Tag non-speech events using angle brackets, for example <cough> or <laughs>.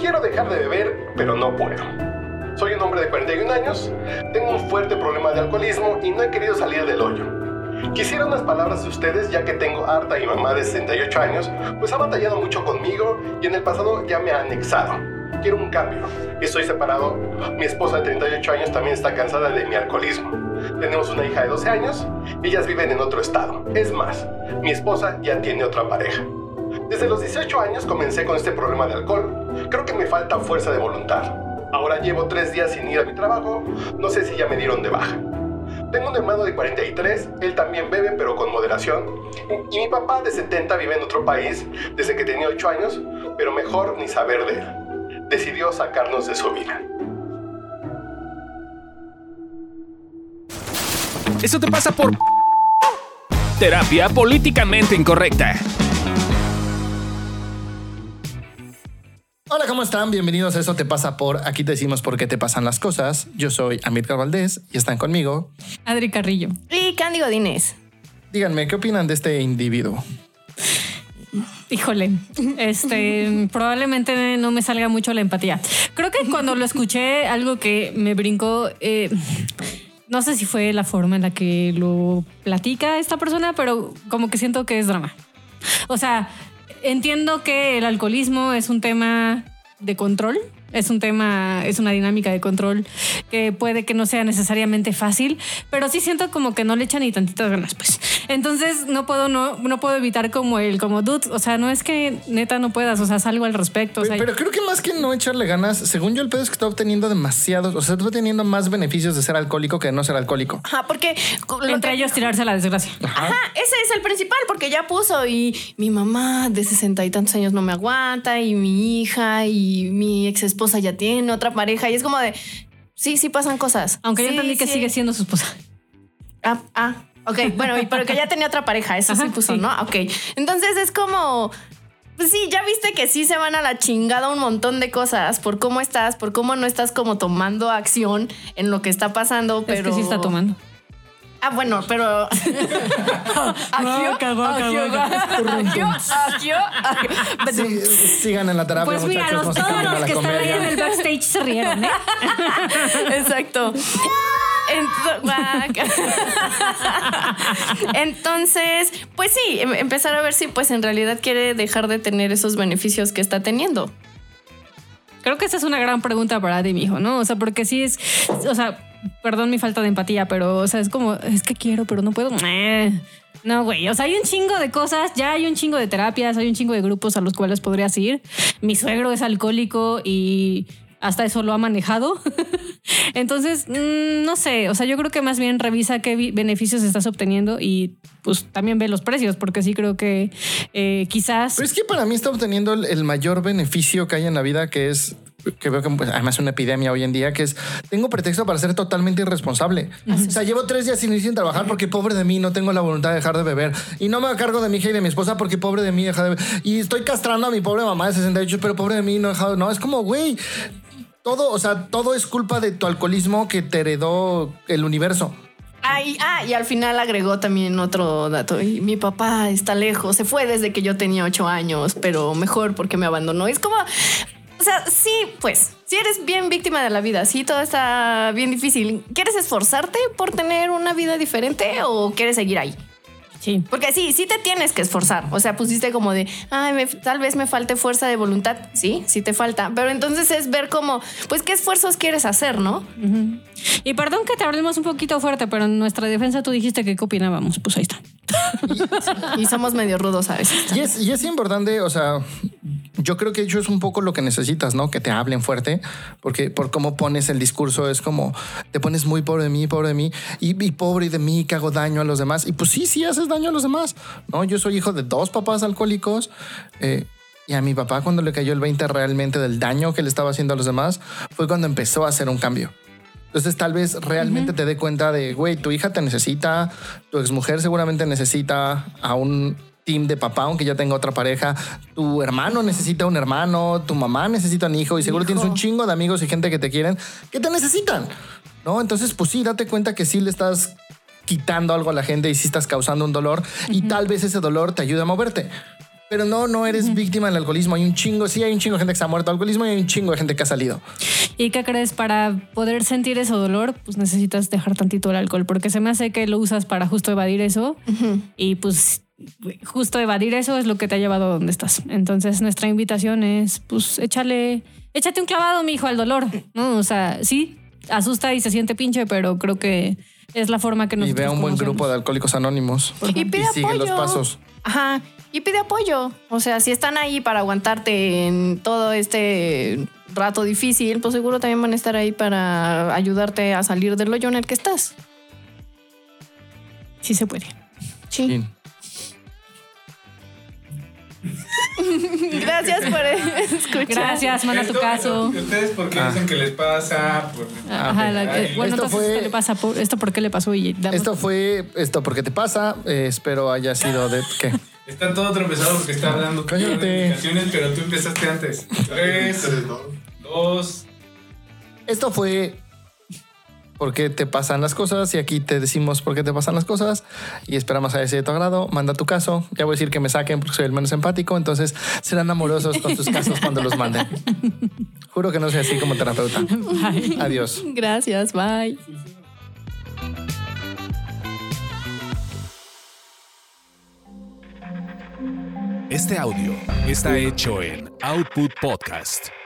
Quiero dejar de beber, pero no puedo. Soy un hombre de 41 años, tengo un fuerte problema de alcoholismo y no he querido salir del hoyo. Quisiera unas palabras de ustedes ya que tengo harta y mamá de 68 años, pues ha batallado mucho conmigo y en el pasado ya me ha anexado. Quiero un cambio. Estoy separado. Mi esposa de 38 años también está cansada de mi alcoholismo. Tenemos una hija de 12 años. Ellas viven en otro estado. Es más, mi esposa ya tiene otra pareja. Desde los 18 años comencé con este problema de alcohol. Creo que me falta fuerza de voluntad. Ahora llevo tres días sin ir a mi trabajo. No sé si ya me dieron de baja. Tengo un hermano de 43, él también bebe pero con moderación. Y mi papá de 70 vive en otro país desde que tenía 8 años, pero mejor ni saber de él. Decidió sacarnos de su vida. Eso te pasa por terapia políticamente incorrecta. Hola, ¿cómo están? Bienvenidos a Eso Te Pasa por Aquí te decimos por qué te pasan las cosas. Yo soy Amílcar Valdés y están conmigo. Adri Carrillo. Y Candy Godínez. Díganme, ¿qué opinan de este individuo? Híjole, este <laughs> probablemente no me salga mucho la empatía. Creo que cuando lo escuché, algo que me brincó, eh, no sé si fue la forma en la que lo platica esta persona, pero como que siento que es drama. O sea, entiendo que el alcoholismo es un tema de control, es un tema, es una dinámica de control que puede que no sea necesariamente fácil, pero sí siento como que no le echan ni tantitas ganas, pues. Entonces no puedo, no, no puedo evitar como el, como dude, o sea, no es que neta no puedas, o sea, salgo al respecto. o sea, Pero creo que más que no echarle ganas, según yo el pedo es que está obteniendo demasiados, o sea, está obteniendo más beneficios de ser alcohólico que de no ser alcohólico. Ajá, porque... entre que- ellos tirarse a la desgracia. Ajá, ese es el principal, porque ya puso y mi mamá de sesenta y tantos años no me aguanta y mi hija y mi ex esposa ya tiene otra pareja y es como de, sí, sí pasan cosas. Aunque yo Sí, entendí que sí. sigue siendo su esposa. Ah, ah, ok, bueno, y pero que ya tenía otra pareja, eso sí Ajá, puso, sí. ¿no? Ok, entonces es como... Pues sí, ya viste que sí se van a la chingada un montón de cosas por cómo estás, por cómo no estás como tomando acción en lo que está pasando, pero... Es que sí está tomando. Ah, bueno, pero. <laughs> Agio, cagó, cagó, agio, agio, agio, agio. Sí, sigan en la terapia, Pues mira, muchachos, los, no se todos los la que están ahí en el backstage se rieron, ¿eh? <laughs> Exacto. <laughs> Entonces, pues sí, em- empezar a ver si pues en realidad quiere dejar de tener esos beneficios que está teniendo. Creo que esa es una gran pregunta para ti, mijo, ¿no? O sea, porque sí es, o sea, perdón mi falta de empatía, pero, o sea, es como, es que quiero, pero no puedo. Eh, No, güey, o sea, hay un chingo de cosas, ya hay un chingo de terapias, hay un chingo de grupos a los cuales podrías ir. Mi suegro es alcohólico y hasta eso lo ha manejado. <laughs> Entonces, mm, no sé, o sea, yo creo que más bien revisa qué beneficios estás obteniendo y pues también ve los precios, porque sí creo que eh, quizás... Pero es que para mí está obteniendo el, el mayor beneficio que hay en la vida, que es que veo que pues, además es una epidemia hoy en día, que es tengo pretexto para ser totalmente irresponsable. O sea, llevo tres días sin ir sin trabajar porque pobre de mí no tengo la voluntad de dejar de beber. Y no me cargo de mi hija y de mi esposa porque pobre de mí deja de beber. Y estoy castrando a mi pobre mamá de 68, pero pobre de mí no he dejado. No, es como, güey, todo, o sea, todo es culpa de tu alcoholismo que te heredó el universo. Ah, y, ah, y al final agregó también otro dato. Y mi papá está lejos, se fue desde que yo tenía ocho años, pero mejor porque me abandonó. Es como, o sea, sí, pues, si eres bien víctima de la vida, sí, todo está bien difícil. ¿Quieres esforzarte por tener una vida diferente o quieres seguir ahí? Sí. Porque sí, sí te tienes que esforzar. O sea, pusiste como de, ay, me- tal vez me falte fuerza de voluntad. Sí, sí te falta. Pero entonces es ver como, pues, qué esfuerzos quieres hacer, ¿no? Y perdón que te hablemos un poquito fuerte, pero en nuestra defensa tú dijiste que qué opinábamos. Pues ahí está. Y somos medio rudos a veces. Y es, y es importante, o sea, yo creo que eso es un poco lo que necesitas, ¿no? Que te hablen fuerte, porque por cómo pones el discurso es como te pones muy pobre de mí, pobre de mí, y, y pobre de mí que hago daño a los demás. Y pues sí, sí haces daño a los demás, ¿no? Yo soy hijo de dos papás alcohólicos. eh, y a mi papá cuando le cayó el 20 realmente del daño que le estaba haciendo a los demás fue cuando empezó a hacer un cambio. Entonces tal vez realmente te dé cuenta de, güey, tu hija te necesita, tu exmujer seguramente necesita a un team de papá, aunque ya tenga otra pareja, tu hermano necesita un hermano, tu mamá necesita un hijo y seguro Hijo. tienes un chingo de amigos y gente que te quieren, que te necesitan, ¿no? Entonces, pues sí, date cuenta que sí le estás quitando algo a la gente y sí estás causando un dolor y tal vez ese dolor te ayude a moverte. Pero no, no eres víctima del alcoholismo. Hay un chingo, sí, hay un chingo de gente que se ha muerto de alcoholismo y hay un chingo de gente que ha salido. ¿Y qué crees? Para poder sentir ese dolor, pues necesitas dejar tantito el alcohol, porque se me hace que lo usas para justo evadir eso. Y pues justo evadir eso es lo que te ha llevado a donde estás. Entonces nuestra invitación es, pues échale, échate un clavado, mi hijo, al dolor. ¿no? O sea, sí, asusta y se siente pinche, pero creo que es la forma que nos Y ve a un buen grupo de alcohólicos anónimos. Y pide sigue apoyo. los pasos. Ajá. Y pide apoyo. O sea, si están ahí para aguantarte en todo este rato difícil, pues seguro también van a estar ahí para ayudarte a salir del hoyo en el que estás. Sí se puede. Sí. Sí. <laughs> Gracias por escuchar. Gracias, manda tu caso. ¿Ustedes por qué Ah. dicen que les pasa? Por- Ajá, la- Ay, bueno, esto entonces fue- esto le pasa por, esto por qué le pasó y damos- Esto fue esto porque te pasa. eh, espero haya sido de qué. Está todo tropezado porque está hablando con Cállate. indicaciones, pero tú empezaste antes. Tres, dos. Esto fue por qué te pasan las cosas y aquí te decimos por qué te pasan las cosas y esperamos a ese de tu agrado. Manda tu caso. Ya voy a decir que me saquen porque soy el menos empático, entonces serán amorosos con sus casos cuando los manden. <laughs> Juro que no soy así como terapeuta. Adiós. Gracias, bye. Este audio está hecho en Output Podcast.